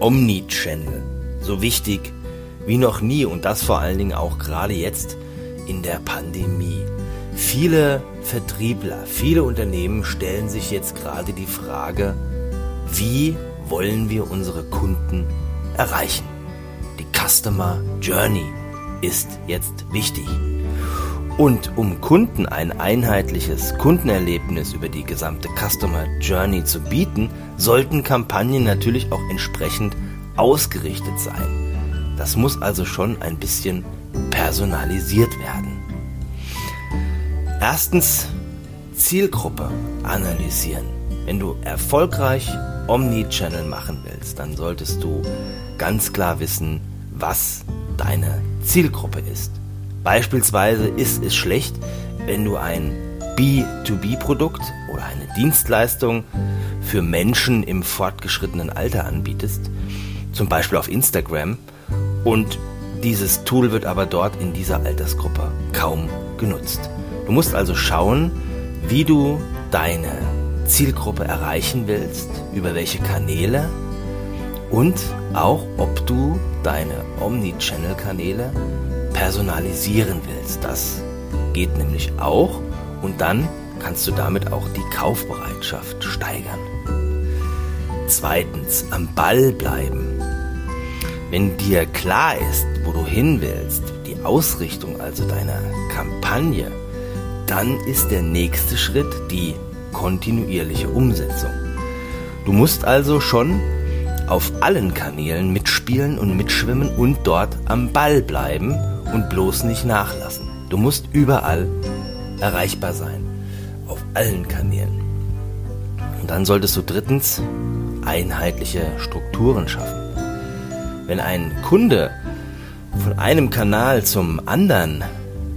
Omnichannel. So wichtig wie noch nie und das vor allen Dingen auch gerade jetzt in der Pandemie. Viele Vertriebler, viele Unternehmen stellen sich jetzt gerade die Frage, wie wollen wir unsere Kunden erreichen? Die Customer Journey ist jetzt wichtig. Und um Kunden ein einheitliches Kundenerlebnis über die gesamte Customer Journey zu bieten, sollten Kampagnen natürlich auch entsprechend ausgerichtet sein. Das muss also schon ein bisschen personalisiert werden. Erstens Zielgruppe analysieren. Wenn du erfolgreich Omnichannel machen willst, dann solltest du ganz klar wissen, was deine Zielgruppe ist. Beispielsweise ist es schlecht, wenn du ein B2B-Produkt oder eine Dienstleistung für Menschen im fortgeschrittenen Alter anbietest, zum Beispiel auf Instagram, und dieses Tool wird aber dort in dieser Altersgruppe kaum genutzt. Du musst also schauen, wie du deine Zielgruppe erreichen willst, über welche Kanäle und auch, ob du deine Omnichannel-Kanäle personalisieren willst. Das geht nämlich auch und dann kannst du damit auch die Kaufbereitschaft steigern. Zweitens, am Ball bleiben. Wenn dir klar ist, wo du hin willst, die Ausrichtung also deiner Kampagne, dann ist der nächste Schritt die kontinuierliche Umsetzung. Du musst also schon auf allen Kanälen mitspielen und mitschwimmen und dort am Ball bleiben und bloß nicht nachlassen. Du musst überall erreichbar sein, auf allen Kanälen. Und dann solltest du drittens einheitliche Strukturen schaffen. Wenn ein Kunde von einem Kanal zum anderen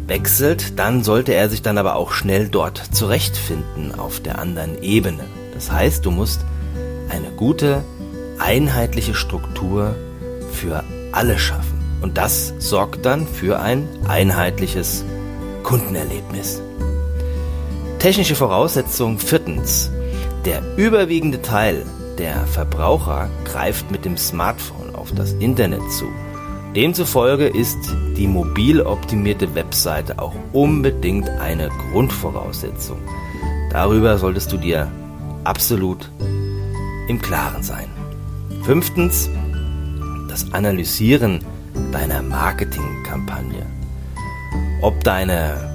wechselt, dann sollte er sich dann aber auch schnell dort zurechtfinden auf der anderen Ebene. Das heißt, du musst eine gute, einheitliche Struktur für alle schaffen. Und das sorgt dann für ein einheitliches Kundenerlebnis. Technische Voraussetzung viertens. Der überwiegende Teil der Verbraucher greift mit dem Smartphone auf das Internet zu. Demzufolge ist die mobil optimierte Webseite auch unbedingt eine Grundvoraussetzung. Darüber solltest du dir absolut im Klaren sein. Fünftens, das Analysieren deiner Marketingkampagne. Ob deine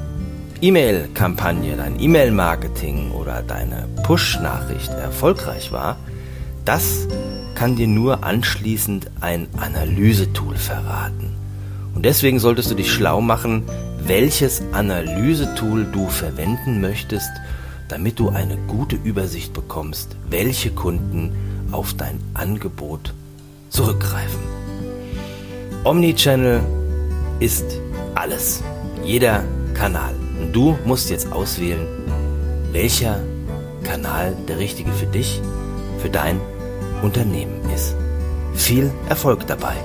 E-Mail-Kampagne, dein E-Mail-Marketing oder deine Push-Nachricht erfolgreich war, das kann dir nur anschließend ein Analysetool verraten. Und deswegen solltest du dich schlau machen, welches Analysetool du verwenden möchtest, damit du eine gute Übersicht bekommst, welche Kunden auf dein Angebot zurückgreifen. Omnichannel ist alles, jeder Kanal. Und du musst jetzt auswählen, welcher Kanal der richtige für dich, für dein Unternehmen ist. Viel Erfolg dabei!